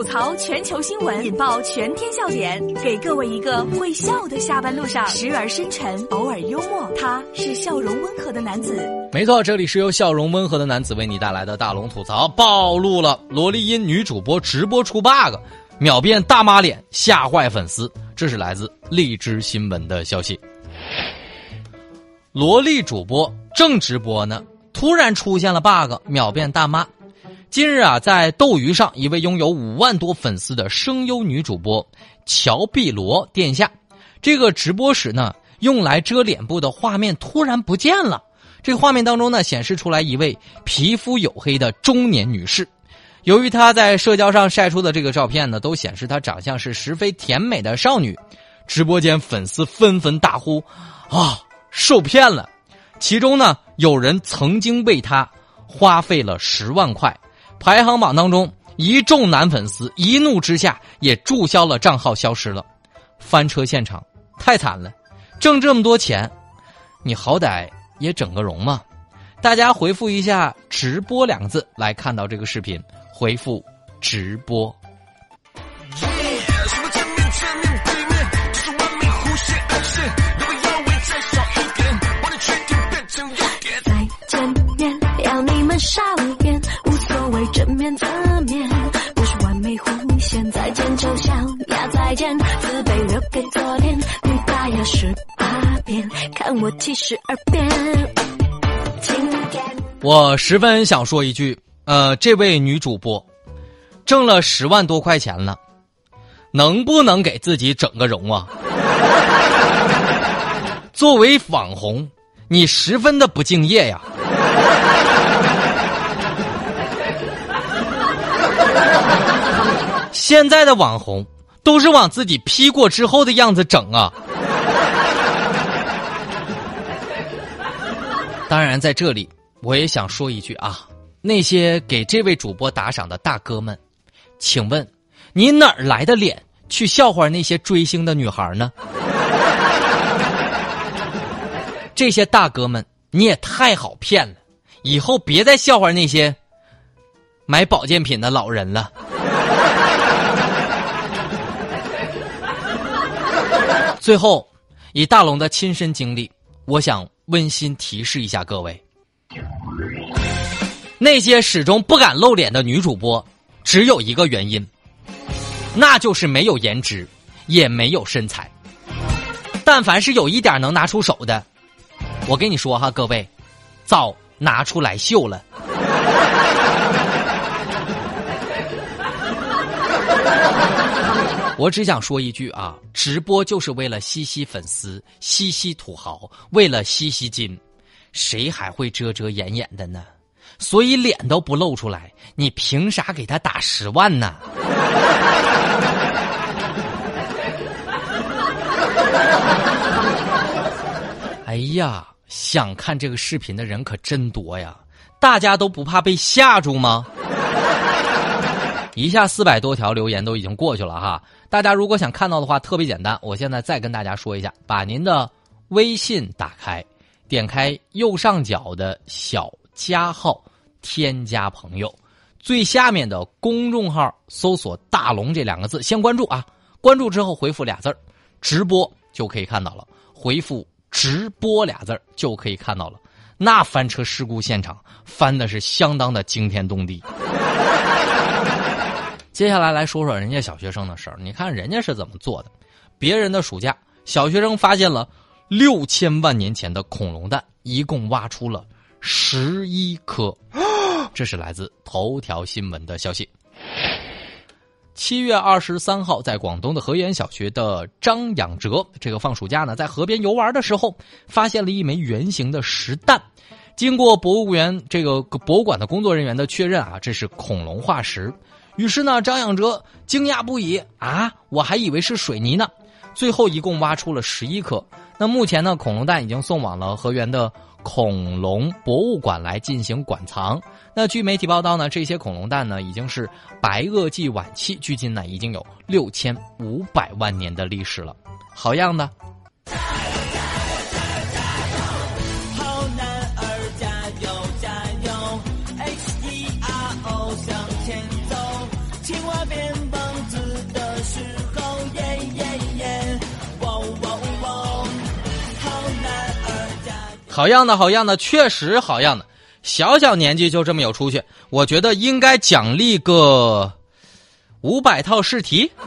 吐槽全球新闻，引爆全天笑点，给各位一个会笑的下班路上，时而深沉，偶尔幽默。他是笑容温和的男子。没错，这里是由笑容温和的男子为你带来的大龙吐槽。暴露了萝莉音女主播直播出 bug，秒变大妈脸，吓坏粉丝。这是来自荔枝新闻的消息。萝莉主播正直播呢，突然出现了 bug，秒变大妈。近日啊，在斗鱼上，一位拥有五万多粉丝的声优女主播乔碧罗殿下，这个直播时呢，用来遮脸部的画面突然不见了。这个画面当中呢，显示出来一位皮肤黝黑的中年女士。由于她在社交上晒出的这个照片呢，都显示她长相是十分甜美的少女，直播间粉丝纷纷大呼：“啊，受骗了！”其中呢，有人曾经为她花费了十万块。排行榜当中，一众男粉丝一怒之下也注销了账号，消失了。翻车现场太惨了，挣这么多钱，你好歹也整个容嘛！大家回复一下“直播”两个字来看到这个视频，回复“直播”。再见面，要你们傻脸。正面侧面不是完美弧线，再见丑小鸭，再见自卑留给昨天。你大牙十八变，看我七十二变。我十分想说一句，呃，这位女主播挣了十万多块钱了，能不能给自己整个容啊？作为网红，你十分的不敬业呀。现在的网红都是往自己 P 过之后的样子整啊！当然，在这里我也想说一句啊，那些给这位主播打赏的大哥们，请问你哪儿来的脸去笑话那些追星的女孩呢？这些大哥们，你也太好骗了！以后别再笑话那些买保健品的老人了。最后，以大龙的亲身经历，我想温馨提示一下各位：那些始终不敢露脸的女主播，只有一个原因，那就是没有颜值，也没有身材。但凡是有一点能拿出手的，我跟你说哈，各位，早拿出来秀了。我只想说一句啊，直播就是为了吸吸粉丝、吸吸土豪，为了吸吸金，谁还会遮遮掩掩的呢？所以脸都不露出来，你凭啥给他打十万呢？哎呀，想看这个视频的人可真多呀！大家都不怕被吓住吗？一下四百多条留言都已经过去了哈。大家如果想看到的话，特别简单。我现在再跟大家说一下：把您的微信打开，点开右上角的小加号，添加朋友，最下面的公众号搜索“大龙”这两个字，先关注啊。关注之后回复俩字儿直播”就可以看到了。回复“直播”俩字儿就可以看到了。那翻车事故现场翻的是相当的惊天动地。接下来来说说人家小学生的事儿，你看人家是怎么做的？别人的暑假，小学生发现了六千万年前的恐龙蛋，一共挖出了十一颗。这是来自头条新闻的消息。七月二十三号，在广东的河源小学的张养哲，这个放暑假呢，在河边游玩的时候，发现了一枚圆形的石蛋。经过博物园这个博物馆的工作人员的确认啊，这是恐龙化石。于是呢，张养哲惊讶不已啊！我还以为是水泥呢。最后一共挖出了十一颗。那目前呢，恐龙蛋已经送往了河源的恐龙博物馆来进行馆藏。那据媒体报道呢，这些恐龙蛋呢已经是白垩纪晚期，距今呢已经有六千五百万年的历史了。好样的！好样的，好样的，确实好样的。小小年纪就这么有出息，我觉得应该奖励个五百套试题。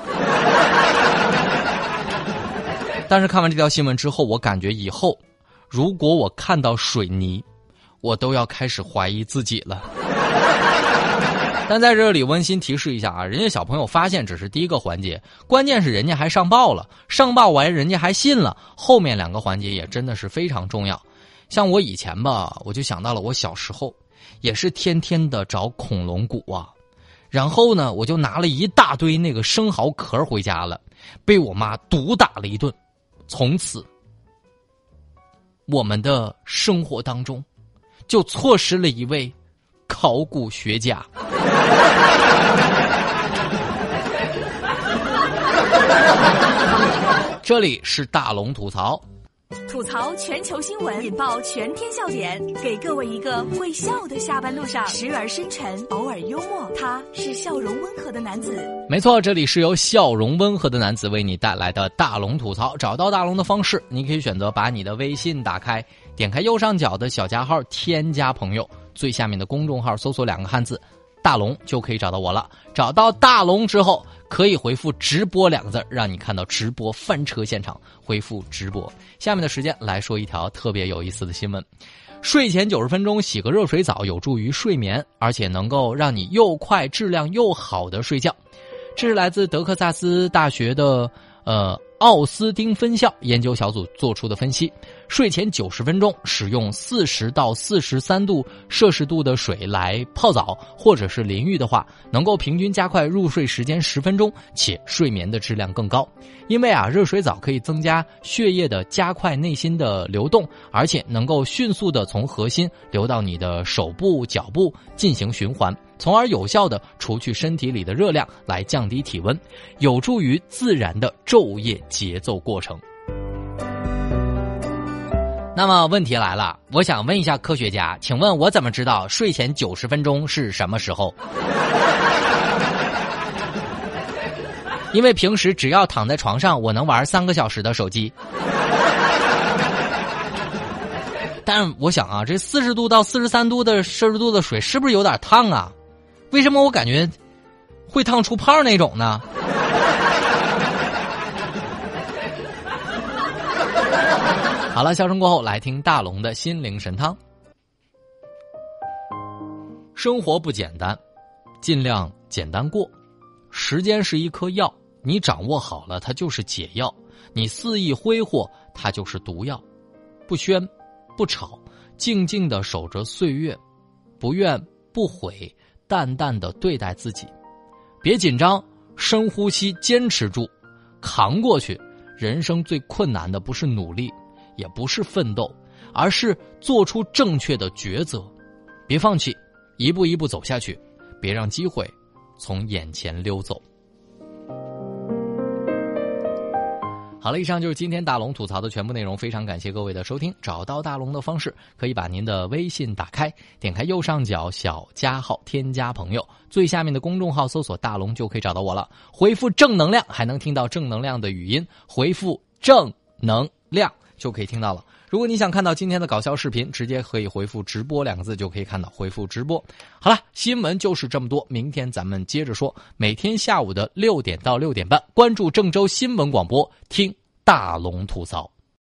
但是看完这条新闻之后，我感觉以后如果我看到水泥，我都要开始怀疑自己了。但在这里温馨提示一下啊，人家小朋友发现只是第一个环节，关键是人家还上报了，上报完人家还信了，后面两个环节也真的是非常重要。像我以前吧，我就想到了我小时候，也是天天的找恐龙骨啊，然后呢，我就拿了一大堆那个生蚝壳回家了，被我妈毒打了一顿，从此我们的生活当中就错失了一位考古学家。这里是大龙吐槽，吐槽全球新闻，引爆全天笑点，给各位一个会笑的下班路上，时而深沉，偶尔幽默。他是笑容温和的男子。没错，这里是由笑容温和的男子为你带来的大龙吐槽。找到大龙的方式，你可以选择把你的微信打开，点开右上角的小加号，添加朋友，最下面的公众号搜索两个汉字。大龙就可以找到我了。找到大龙之后，可以回复“直播”两个字，让你看到直播翻车现场。回复“直播”。下面的时间来说一条特别有意思的新闻：睡前九十分钟洗个热水澡，有助于睡眠，而且能够让你又快、质量又好的睡觉。这是来自德克萨斯大学的呃奥斯汀分校研究小组做出的分析。睡前九十分钟使用四十到四十三度摄氏度的水来泡澡或者是淋浴的话，能够平均加快入睡时间十分钟，且睡眠的质量更高。因为啊，热水澡可以增加血液的加快内心的流动，而且能够迅速的从核心流到你的手部、脚部进行循环，从而有效的除去身体里的热量，来降低体温，有助于自然的昼夜节奏过程。那么问题来了，我想问一下科学家，请问我怎么知道睡前九十分钟是什么时候？因为平时只要躺在床上，我能玩三个小时的手机。但我想啊，这四十度到四十三度的摄氏度的水是不是有点烫啊？为什么我感觉会烫出泡那种呢？好了，笑声过后，来听大龙的心灵神汤。生活不简单，尽量简单过。时间是一颗药，你掌握好了，它就是解药；你肆意挥霍，它就是毒药。不喧，不吵，静静的守着岁月，不怨不悔，淡淡的对待自己。别紧张，深呼吸，坚持住，扛过去。人生最困难的不是努力。也不是奋斗，而是做出正确的抉择，别放弃，一步一步走下去，别让机会从眼前溜走。好了，以上就是今天大龙吐槽的全部内容，非常感谢各位的收听。找到大龙的方式，可以把您的微信打开，点开右上角小加号，添加朋友，最下面的公众号搜索大龙就可以找到我了。回复正能量，还能听到正能量的语音。回复正能量。就可以听到了。如果你想看到今天的搞笑视频，直接可以回复“直播”两个字就可以看到。回复“直播”。好了，新闻就是这么多。明天咱们接着说。每天下午的六点到六点半，关注郑州新闻广播，听大龙吐槽。